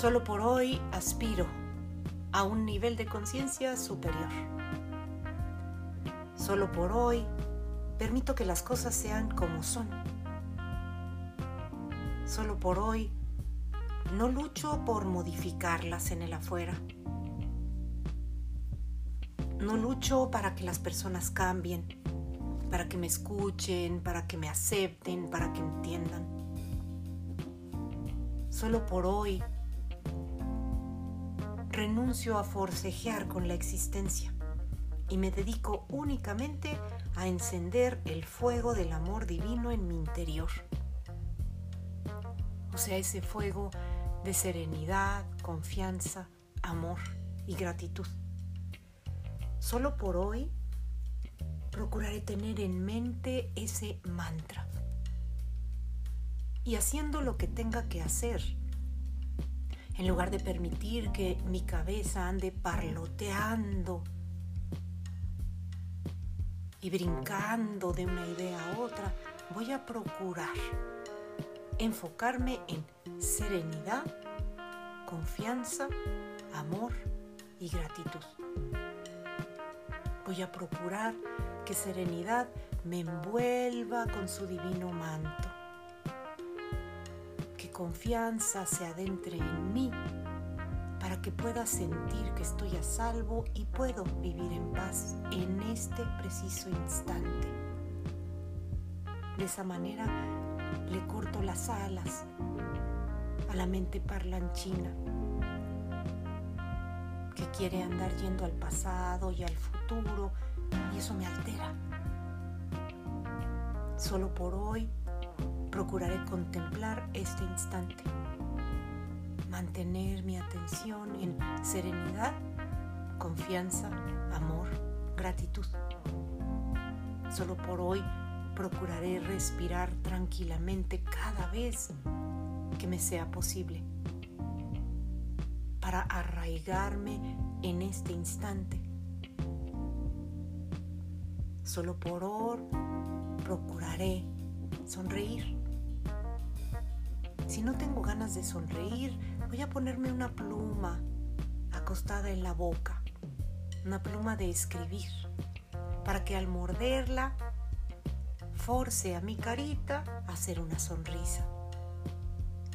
Solo por hoy aspiro a un nivel de conciencia superior. Solo por hoy permito que las cosas sean como son. Solo por hoy no lucho por modificarlas en el afuera. No lucho para que las personas cambien, para que me escuchen, para que me acepten, para que entiendan. Solo por hoy renuncio a forcejear con la existencia y me dedico únicamente a encender el fuego del amor divino en mi interior. O sea, ese fuego de serenidad, confianza, amor y gratitud. Solo por hoy procuraré tener en mente ese mantra. Y haciendo lo que tenga que hacer, en lugar de permitir que mi cabeza ande parloteando y brincando de una idea a otra, voy a procurar enfocarme en serenidad, confianza, amor y gratitud. Voy a procurar que serenidad me envuelva con su divino manto. Confianza se adentre en mí para que pueda sentir que estoy a salvo y puedo vivir en paz en este preciso instante. De esa manera le corto las alas a la mente parlanchina que quiere andar yendo al pasado y al futuro y eso me altera. Solo por hoy procuraré contemplar este instante, mantener mi atención en serenidad, confianza, amor, gratitud. Solo por hoy procuraré respirar tranquilamente cada vez que me sea posible para arraigarme en este instante. Solo por hoy procuraré sonreír. Si no tengo ganas de sonreír, voy a ponerme una pluma acostada en la boca, una pluma de escribir, para que al morderla force a mi carita a hacer una sonrisa.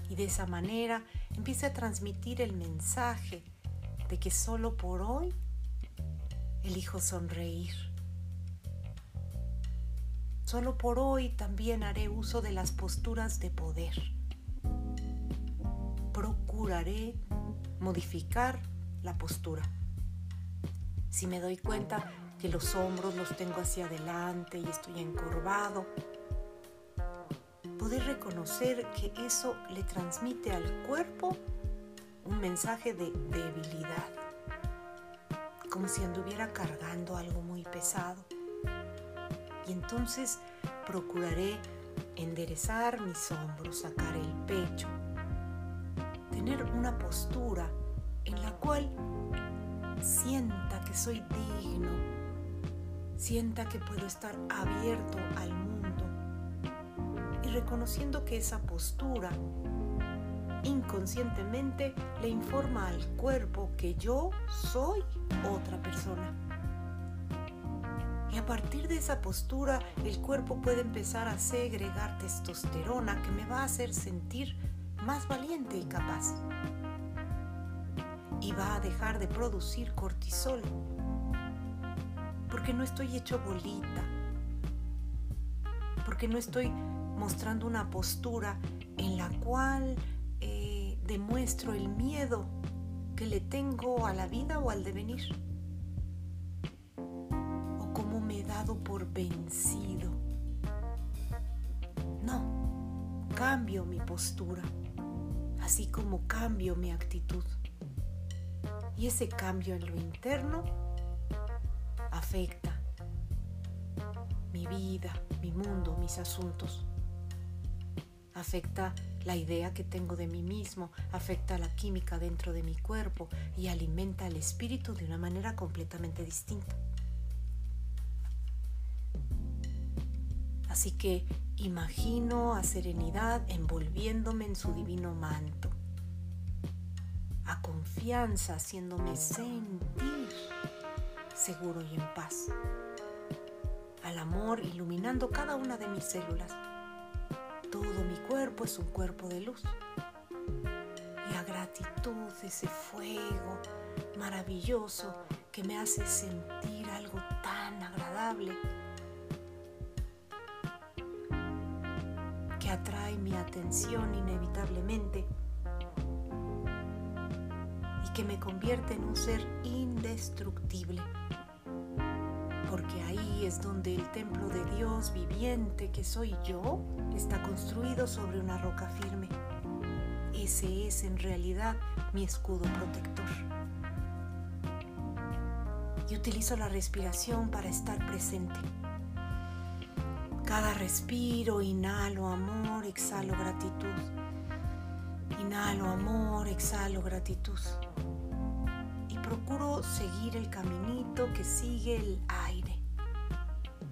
Y de esa manera empiece a transmitir el mensaje de que solo por hoy elijo sonreír. Solo por hoy también haré uso de las posturas de poder. Procuraré modificar la postura. Si me doy cuenta que los hombros los tengo hacia adelante y estoy encorvado. Poder reconocer que eso le transmite al cuerpo un mensaje de debilidad, como si anduviera cargando algo muy pesado. Y entonces procuraré enderezar mis hombros, sacar el pecho, tener una postura en la cual sienta que soy digno sienta que puedo estar abierto al mundo y reconociendo que esa postura inconscientemente le informa al cuerpo que yo soy otra persona. Y a partir de esa postura el cuerpo puede empezar a segregar testosterona que me va a hacer sentir más valiente y capaz. Y va a dejar de producir cortisol porque no estoy hecho bolita, porque no estoy mostrando una postura en la cual eh, demuestro el miedo que le tengo a la vida o al devenir, o cómo me he dado por vencido. No, cambio mi postura, así como cambio mi actitud. Y ese cambio en lo interno afecta mi vida, mi mundo, mis asuntos. Afecta la idea que tengo de mí mismo, afecta la química dentro de mi cuerpo y alimenta el espíritu de una manera completamente distinta. Así que imagino a serenidad envolviéndome en su divino manto. a confianza, haciéndome sentir seguro y en paz. Al amor iluminando cada una de mis células. Todo mi cuerpo es un cuerpo de luz. Y a gratitud, ese fuego maravilloso que me hace sentir algo tan agradable que atrae mi atención inevitablemente y que me convierte en un ser indestructible. Porque ahí es donde el templo de Dios viviente que soy yo está construido sobre una roca firme. Ese es en realidad mi escudo protector. Y utilizo la respiración para estar presente. Cada respiro, inhalo amor, exhalo gratitud. Inhalo amor, exhalo gratitud. Y procuro seguir el caminito que sigue el aire.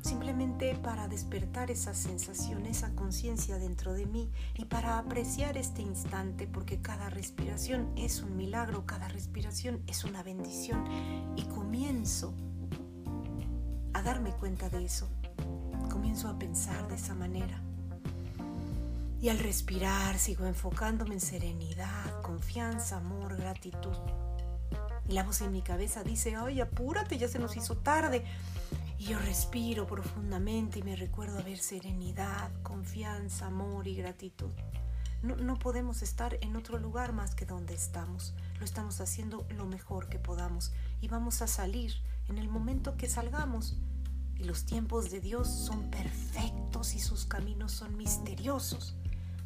Simplemente para despertar esa sensación, esa conciencia dentro de mí y para apreciar este instante porque cada respiración es un milagro, cada respiración es una bendición y comienzo a darme cuenta de eso comienzo a pensar de esa manera. Y al respirar sigo enfocándome en serenidad, confianza, amor, gratitud. Y la voz en mi cabeza dice, ay, apúrate, ya se nos hizo tarde. Y yo respiro profundamente y me recuerdo a ver serenidad, confianza, amor y gratitud. No, no, podemos estar en otro lugar más que donde estamos. Lo estamos haciendo lo mejor que podamos y vamos a salir en el momento que salgamos y los tiempos de Dios son perfectos y sus caminos son misteriosos.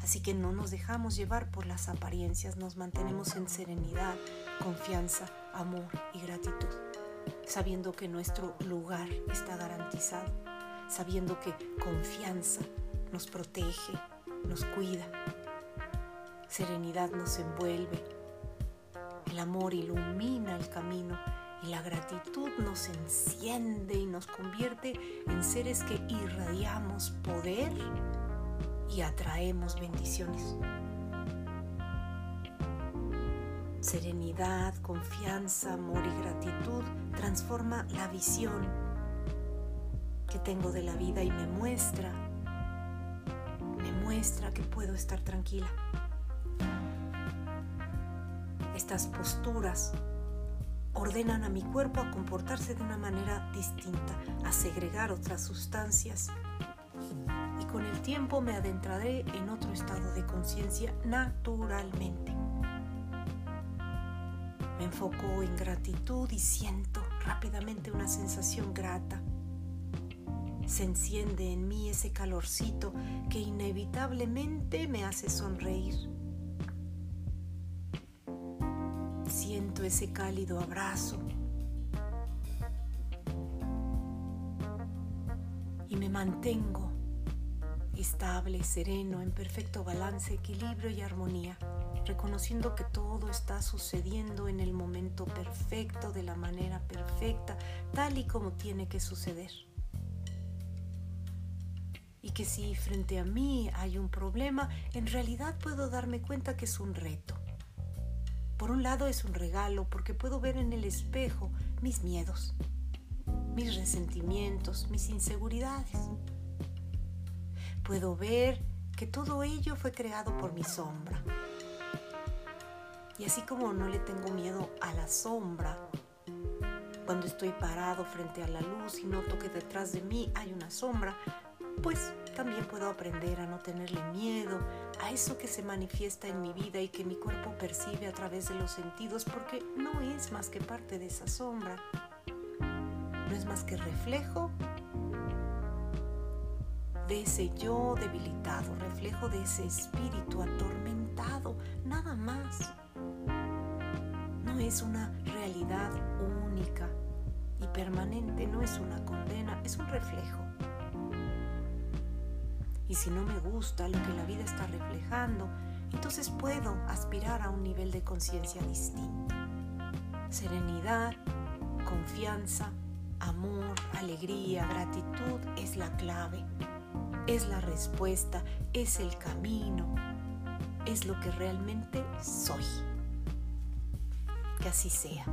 Así que no nos dejamos llevar por las apariencias, nos mantenemos en serenidad, confianza, amor y gratitud, sabiendo que nuestro lugar está garantizado, sabiendo que confianza nos protege, nos cuida, serenidad nos envuelve, el amor ilumina el camino y la gratitud nos enciende y nos convierte en seres que irradiamos poder y atraemos bendiciones. Serenidad, confianza, amor y gratitud transforma la visión que tengo de la vida y me muestra, me muestra que puedo estar tranquila. Estas posturas ordenan a mi cuerpo a comportarse de una manera distinta, a segregar otras sustancias. Y con el tiempo me adentraré en otro estado de conciencia naturalmente. Me enfoco en gratitud y siento rápidamente una sensación grata. Se enciende en mí ese calorcito que inevitablemente me hace sonreír Siento ese cálido abrazo y me mantengo estable, sereno, en perfecto balance, equilibrio y armonía, reconociendo que todo está sucediendo en el momento perfecto, de la manera perfecta, tal y como tiene que suceder. Y que si frente a mí hay un problema, en realidad puedo darme cuenta que es un reto por un lado es un regalo porque puedo ver en el espejo mis miedos, mis resentimientos, mis inseguridades. Puedo ver que todo ello fue creado por mi sombra. Y así como no le tengo miedo a la sombra, cuando estoy parado frente a la luz y noto que detrás de mí hay una sombra, pues también puedo aprender a no tenerle miedo a eso que se manifiesta en mi vida y que mi cuerpo percibe a través de los sentidos porque no es más que parte de esa sombra. No es más que reflejo de ese yo debilitado, reflejo de ese espíritu atormentado, nada más. No es una realidad única y permanente, no es una condena, es un reflejo. Y si no me gusta lo que la vida está reflejando, entonces puedo aspirar a un nivel de conciencia distinto. Serenidad, confianza, amor, alegría, gratitud es la clave, es la respuesta, es el camino, es lo que realmente soy. que así sea.